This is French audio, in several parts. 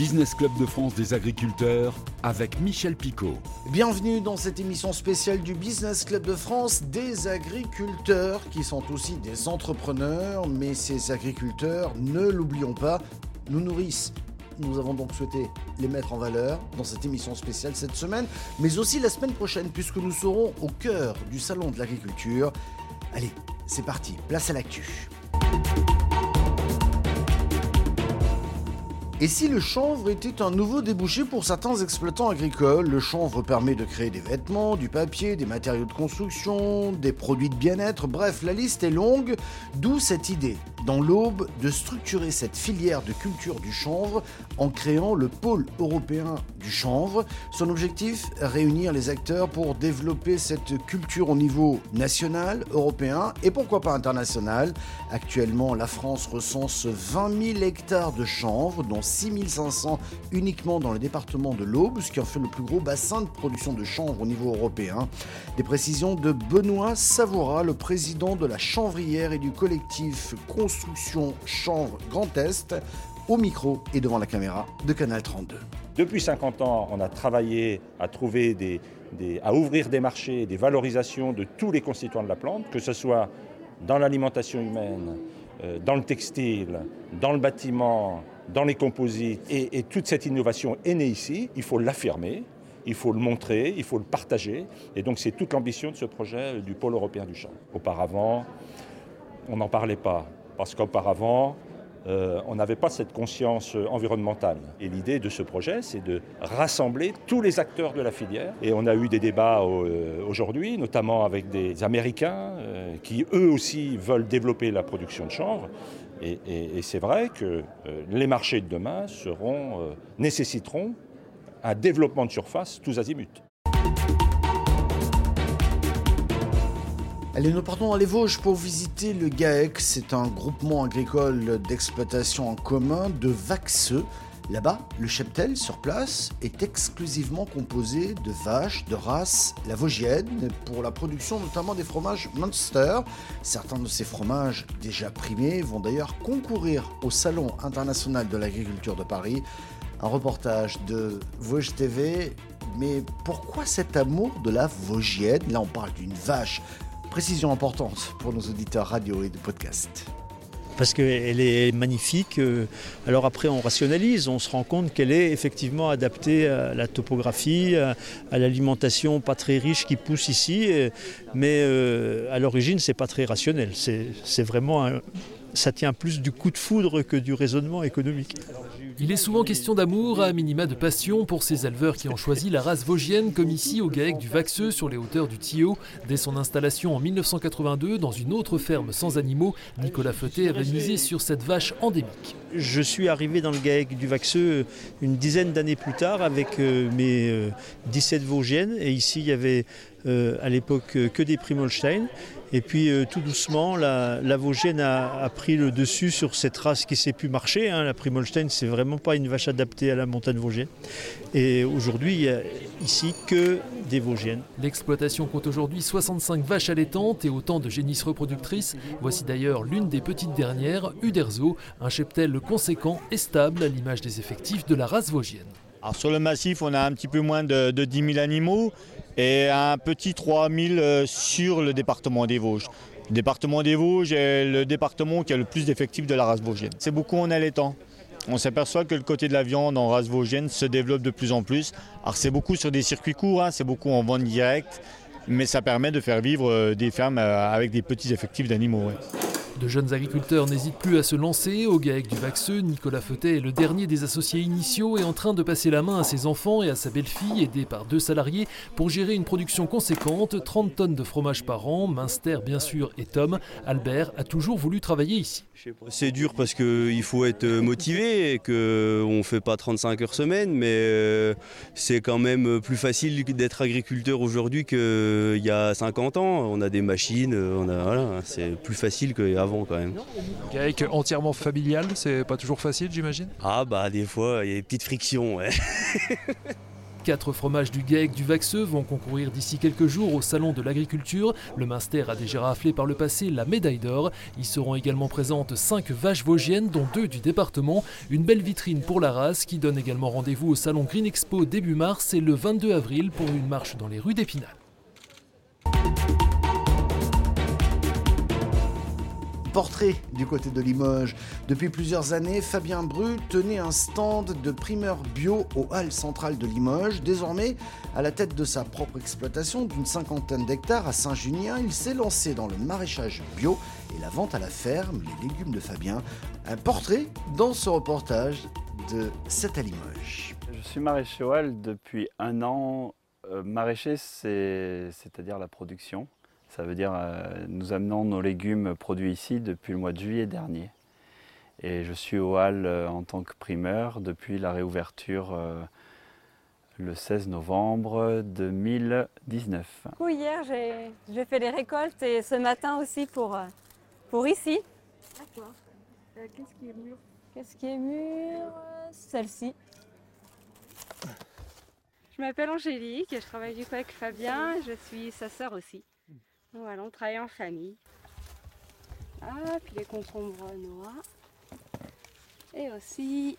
Business Club de France des agriculteurs avec Michel Picot. Bienvenue dans cette émission spéciale du Business Club de France des agriculteurs qui sont aussi des entrepreneurs, mais ces agriculteurs, ne l'oublions pas, nous nourrissent. Nous avons donc souhaité les mettre en valeur dans cette émission spéciale cette semaine, mais aussi la semaine prochaine, puisque nous serons au cœur du Salon de l'agriculture. Allez, c'est parti, place à l'actu. Et si le chanvre était un nouveau débouché pour certains exploitants agricoles? Le chanvre permet de créer des vêtements, du papier, des matériaux de construction, des produits de bien-être, bref, la liste est longue, d'où cette idée, dans l'aube, de structurer cette filière de culture du chanvre en créant le pôle européen du chanvre. Son objectif, réunir les acteurs pour développer cette culture au niveau national, européen et pourquoi pas international. Actuellement, la France recense 20 000 hectares de chanvre, dont 6500 uniquement dans le département de l'Aube, ce qui en fait le plus gros bassin de production de chanvre au niveau européen. Des précisions de Benoît Savoura, le président de la chanvrière et du collectif Construction Chanvre Grand Est, au micro et devant la caméra de Canal 32. Depuis 50 ans, on a travaillé à trouver des, à ouvrir des marchés, des valorisations de tous les constituants de la plante, que ce soit dans l'alimentation humaine, euh, dans le textile, dans le bâtiment, dans les composites. Et, toute cette innovation est née ici, il faut l'affirmer, il faut le montrer, il faut le partager. Et donc c'est toute l'ambition de ce projet du pôle européen du champ. Auparavant, on n'en parlait pas, parce qu'auparavant, euh, on n'avait pas cette conscience environnementale. Et l'idée de ce projet, c'est de rassembler tous les acteurs de la filière. Et on a eu des débats euh, aujourd'hui, notamment avec des Américains euh, qui, eux aussi, veulent développer la production de chanvre. Et, c'est vrai que les marchés de demain nécessiteront un développement de surface tous azimuts. Allez, nous partons dans les Vosges pour visiter le GAEC. C'est un groupement agricole d'exploitation en commun de Vaxeux. Là-bas, le cheptel sur place est exclusivement composé de vaches de race la Vosgienne pour la production notamment des fromages Munster. Certains de ces fromages déjà primés vont d'ailleurs concourir au Salon international de l'agriculture de Paris. Un reportage de Vosges TV. Mais pourquoi cet amour de la Vosgienne? Là, on parle d'une vache Précision importante pour nos auditeurs radio et de podcast parce qu'elle est magnifique. Euh, alors après, on rationalise, on se rend compte qu'elle est effectivement adaptée à la topographie, à l'alimentation pas très riche qui pousse ici, mais euh, à l'origine, c'est pas très rationnel. C'est vraiment ça tient plus du coup de foudre que du raisonnement économique. Il est souvent question d'amour, à minima de passion, pour ces éleveurs qui ont choisi la race vosgienne, comme ici au GAEC du Vaxeux, sur les hauteurs du Tillot. Dès son installation en 1982, dans une autre ferme sans animaux, Nicolas Feutet avait misé sur cette vache endémique. Je suis arrivé dans le GAEC du Vaxeux une dizaine d'années plus tard avec euh, mes 17 euh, Vosgiennes. Et ici, il y avait euh, à l'époque que des Primolstein. Et puis euh, tout doucement, la, la Vosgienne a, pris le dessus sur cette race qui ne sait plus marcher. Hein. La Primolstein, c'est vraiment pas une vache adaptée à la montagne vosgienne. Et aujourd'hui, il n'y a ici que des Vosgiennes. L'exploitation compte aujourd'hui 65 vaches allaitantes et autant de génisses reproductrices. Voici d'ailleurs l'une des petites dernières, Uderzo, un cheptel conséquent et stable à l'image des effectifs de la race vosgienne. Alors sur le massif, on a un petit peu moins de, de 10 000 animaux et un petit 3000 euh, sur le département des Vosges. Le département des Vosges est le département qui a le plus d'effectifs de la race vosgienne. C'est beaucoup en allaitant. On s'aperçoit que le côté de la viande en race vosgienne se développe de plus en plus. Alors c'est beaucoup sur des circuits courts, hein, c'est beaucoup en vente directe, mais ça permet de faire vivre euh, des fermes euh, avec des petits effectifs d'animaux. De jeunes agriculteurs n'hésitent plus à se lancer. Au GAEC du Vaxeux, Nicolas Feutet est le dernier des associés initiaux et en train de passer la main à ses enfants et à sa belle-fille, aidée par deux salariés, pour gérer une production conséquente, 30 tonnes de fromage par an, Minster bien sûr et Tom. Albert a toujours voulu travailler ici. C'est dur parce qu'il faut être motivé et qu'on ne fait pas 35 heures semaine, mais euh, c'est quand même plus facile d'être agriculteur aujourd'hui qu'il y a 50 ans. On a des machines, on a, voilà, c'est plus facile qu'avant quand même. Avec entièrement familial, c'est pas toujours facile j'imagine? Ah bah des fois il y a des petites frictions Quatre fromages du GAEC du Vaxeux vont concourir d'ici quelques jours au Salon de l'Agriculture. Le Minster a déjà raflé par le passé la médaille d'or. Y seront également présentes cinq vaches vosgiennes, dont deux du département. Une belle vitrine pour la race qui donne également rendez-vous au Salon Green Expo début mars et le 22 avril pour une marche dans les rues d'Épinal. Portrait du côté de Limoges. Depuis plusieurs années, Fabien Bru tenait un stand de primeur bio au Halles central de Limoges. Désormais, à la tête de sa propre exploitation d'une cinquantaine d'hectares à Saint-Junien, il s'est lancé dans le maraîchage bio et la vente à la ferme, les légumes de Fabien. Un portrait dans ce reportage de 7 à Limoges. Je suis maraîcher au Halles depuis un an. Euh, maraîcher, c'est-à-dire la production. Ça veut dire euh, nous amenons nos légumes produits ici depuis le mois de juillet dernier. Et je suis au Hall euh, en tant que primeur depuis la réouverture euh, le 16 novembre 2019. hier, j'ai fait les récoltes et ce matin aussi pour, pour ici. D'accord. Qu'est-ce qui est mûr? Qu'est-ce qui est mûr? Celle-ci. Je m'appelle Angélique et je travaille du coup avec Fabien. Je suis sa sœur aussi. Voilà, on travaille en famille. Ah, puis les concombres noirs. Et aussi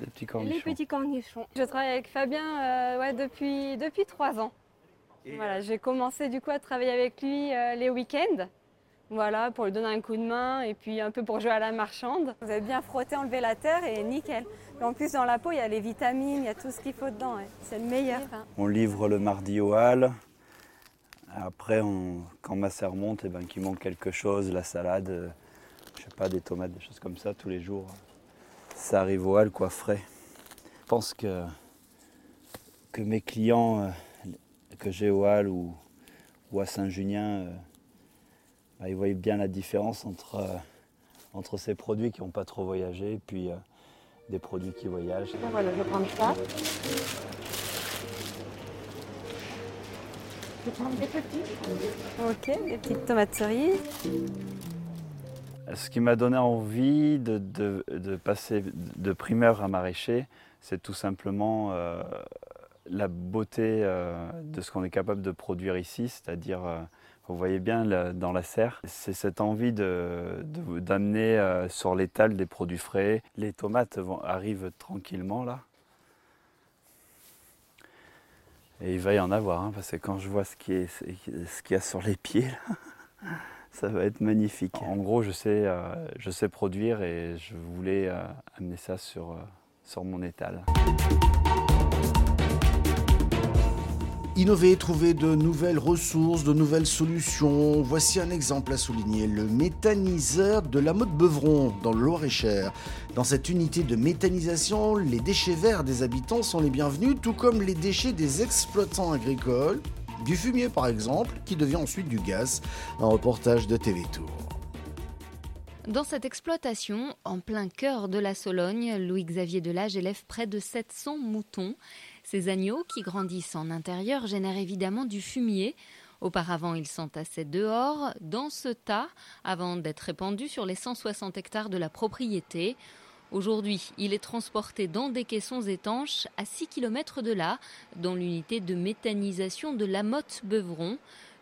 les petits cornichons. Les petits cornichons. Je travaille avec Fabien euh, ouais, depuis, depuis trois ans. voilà, j'ai commencé du coup à travailler avec lui euh, les week-ends. Voilà, pour lui donner un coup de main et puis un peu pour jouer à la marchande. Vous avez bien frotté, enlevé la terre et nickel. en plus, dans la peau, il y a les vitamines, il y a tout ce qu'il faut dedans. C'est le meilleur. On livre le mardi au hall. Après, quand ma sœur monte, et eh ben, qu'il manque quelque chose, la salade, euh, je sais pas, des tomates, des choses comme ça, tous les jours, ça arrive au hall, quoi, frais. Je pense que, que mes clients euh, que j'ai au hall ou, à Saint-Junien, euh, bah, ils voient bien la différence entre, entre ces produits qui n'ont pas trop voyagé et puis des produits qui voyagent. Voilà, je vais prendre ça. Des. Ok, des petites tomates cerises. Ce qui m'a donné envie de, passer de primeur à maraîcher, c'est tout simplement euh, la beauté euh, de ce qu'on est capable de produire ici, c'est-à-dire, euh, vous voyez bien dans la serre, c'est cette envie d'amener sur l'étal des produits frais. Les tomates arrivent tranquillement là, Et il va y en avoir, hein, parce que quand je vois ce qu'il y a sur les pieds, ça va être magnifique. En gros, je sais, euh, je sais produire et je voulais euh, amener ça sur, euh, sur mon étal. Innover, trouver de nouvelles ressources, de nouvelles solutions. Voici un exemple à souligner, le méthaniseur de la mode Beuvron dans le Loir-et-Cher. Dans cette unité de méthanisation, les déchets verts des habitants sont les bienvenus, tout comme les déchets des exploitants agricoles, du fumier par exemple, qui devient ensuite du gaz. Un reportage de TV Tour. Dans cette exploitation, en plein cœur de la Sologne, Louis-Xavier Delage élève près de 700 moutons. Ces agneaux, qui grandissent en intérieur, génèrent évidemment du fumier. Auparavant, ils s'entassaient dehors, dans ce tas, avant d'être répandus sur les 160 hectares de la propriété. Aujourd'hui, il est transporté dans des caissons étanches à 6 km de là, dans l'unité de méthanisation de la Motte Beuvron.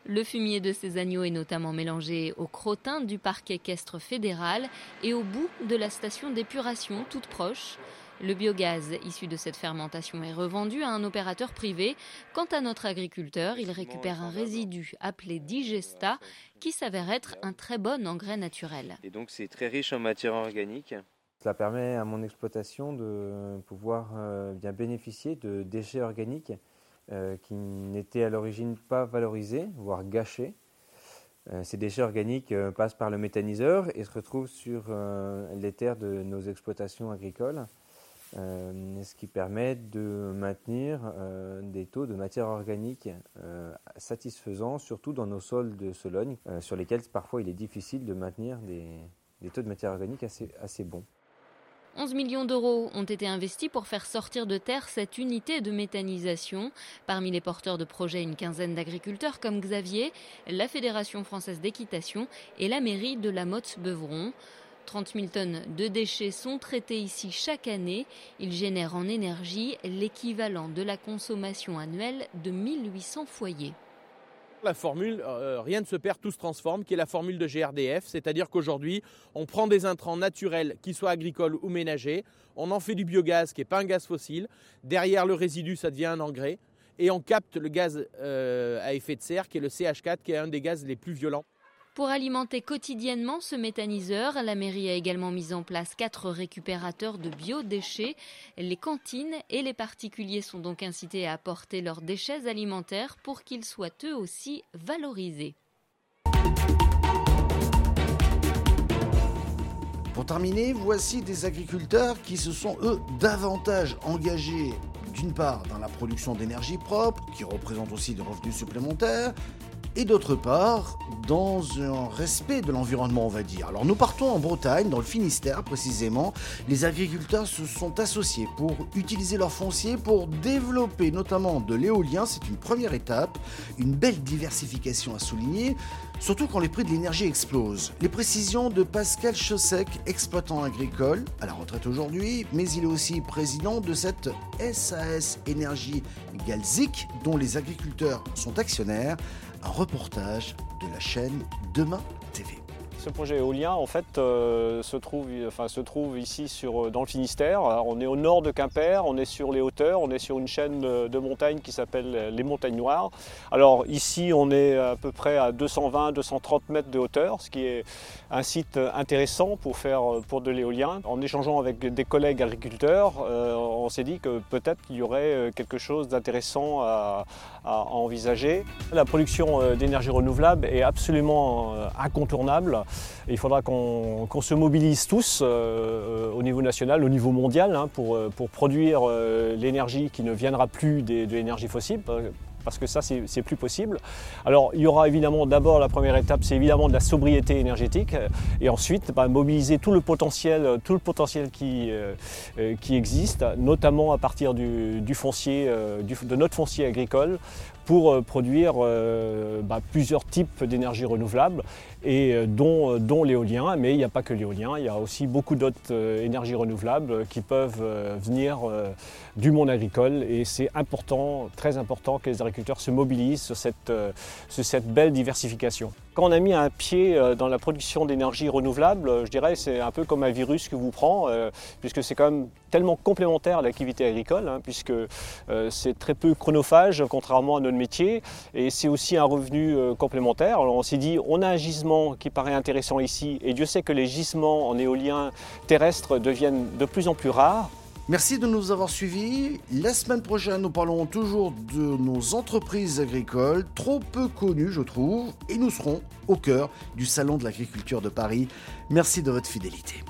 Le fumier de ces agneaux est notamment mélangé au crottin du parc équestre fédéral et au bout de la station d'épuration toute proche. Le biogaz issu de cette fermentation est revendu à un opérateur privé. Quant à notre agriculteur, il récupère un résidu appelé digesta qui s'avère être un très bon engrais naturel. Et donc c'est très riche en matière organique. Cela permet à mon exploitation de pouvoir euh, bien bénéficier de déchets organiques euh, qui n'étaient à l'origine pas valorisés, voire gâchés. Euh, ces déchets organiques passent par le méthaniseur et se retrouvent sur les terres de nos exploitations agricoles, ce qui permet de maintenir des taux de matière organique satisfaisants, surtout dans nos sols de Sologne, sur lesquels parfois il est difficile de maintenir des, taux de matière organique assez bons. 11 millions d'euros ont été investis pour faire sortir de terre cette unité de méthanisation. Parmi les porteurs de projets, une quinzaine d'agriculteurs comme Xavier, la Fédération française d'équitation et la mairie de la Motte-Beuvron. 30 000 tonnes de déchets sont traités ici chaque année. Ils génèrent en énergie l'équivalent de la consommation annuelle de 1800 foyers. La formule euh, rien ne se perd, tout se transforme, qui est la formule de GRDF, c'est-à-dire qu'aujourd'hui, on prend des intrants naturels, qu'ils soient agricoles ou ménagers, on en fait du biogaz qui n'est pas un gaz fossile, derrière le résidu, ça devient un engrais, et on capte le gaz euh, à effet de serre, qui est le CH4, qui est un des gaz les plus violents. Pour alimenter quotidiennement ce méthaniseur, la mairie a également mis en place quatre récupérateurs de biodéchets. Les cantines et les particuliers sont donc incités à apporter leurs déchets alimentaires pour qu'ils soient eux aussi valorisés. Pour terminer, voici des agriculteurs qui se sont, eux, davantage engagés, d'une part, dans la production d'énergie propre, qui représente aussi des revenus supplémentaires, et d'autre part dans un respect de l'environnement, on va dire. Alors nous partons en Bretagne, dans le Finistère précisément. Les agriculteurs se sont associés pour utiliser leur foncier pour développer notamment de l'éolien, c'est une première étape, une belle diversification à souligner, surtout quand les prix de l'énergie explosent. Les précisions de Pascal Chaussec, exploitant agricole, à la retraite aujourd'hui, mais il est aussi président de cette SAS Énergie Galzic, dont les agriculteurs sont actionnaires un reportage de la chaîne Demain TV. Ce projet éolien, en fait, euh, se, trouve, ici sur, euh, dans le Finistère. on est au nord de Quimper, on est sur les hauteurs, on est sur une chaîne de montagnes qui s'appelle les Montagnes Noires. Alors ici, on est à peu près à 220-230 mètres de hauteur, ce qui est un site intéressant pour faire pour de l'éolien. En échangeant avec des collègues agriculteurs, euh, on s'est dit que peut-être qu'il y aurait quelque chose d'intéressant à, envisager. La production d'énergie renouvelable est absolument incontournable. Il faudra qu'on se mobilise tous euh, euh, au niveau national, au niveau mondial, hein, pour, euh, pour, produire l'énergie qui ne viendra plus de l'énergie fossile parce que ça, c'est plus possible. Alors, il y aura évidemment d'abord la première étape, c'est évidemment de la sobriété énergétique, et ensuite bah, mobiliser tout le potentiel, qui existe, notamment à partir du, foncier, de notre foncier agricole, pour produire bah, plusieurs types d'énergie renouvelable et euh, dont, euh, l'éolien, mais il n'y a pas que l'éolien, il y a aussi beaucoup d'autres euh, énergies renouvelables qui peuvent venir du monde agricole et c'est important, très important que les agriculteurs se mobilisent sur cette belle diversification. Quand on a mis un pied dans la production d'énergie renouvelable, je dirais c'est un peu comme un virus que vous prend, puisque c'est quand même tellement complémentaire à l'activité agricole, hein, puisque c'est très peu chronophage, contrairement à notre métier, et c'est aussi un revenu complémentaire. Alors on s'est dit, on a un gisement qui paraît intéressant ici, et Dieu sait que les gisements en éolien terrestre deviennent de plus en plus rares, Merci de nous avoir suivis. La semaine prochaine, nous parlons toujours de nos entreprises agricoles, trop peu connues, je trouve, et nous serons au cœur du Salon de l'agriculture de Paris. Merci de votre fidélité.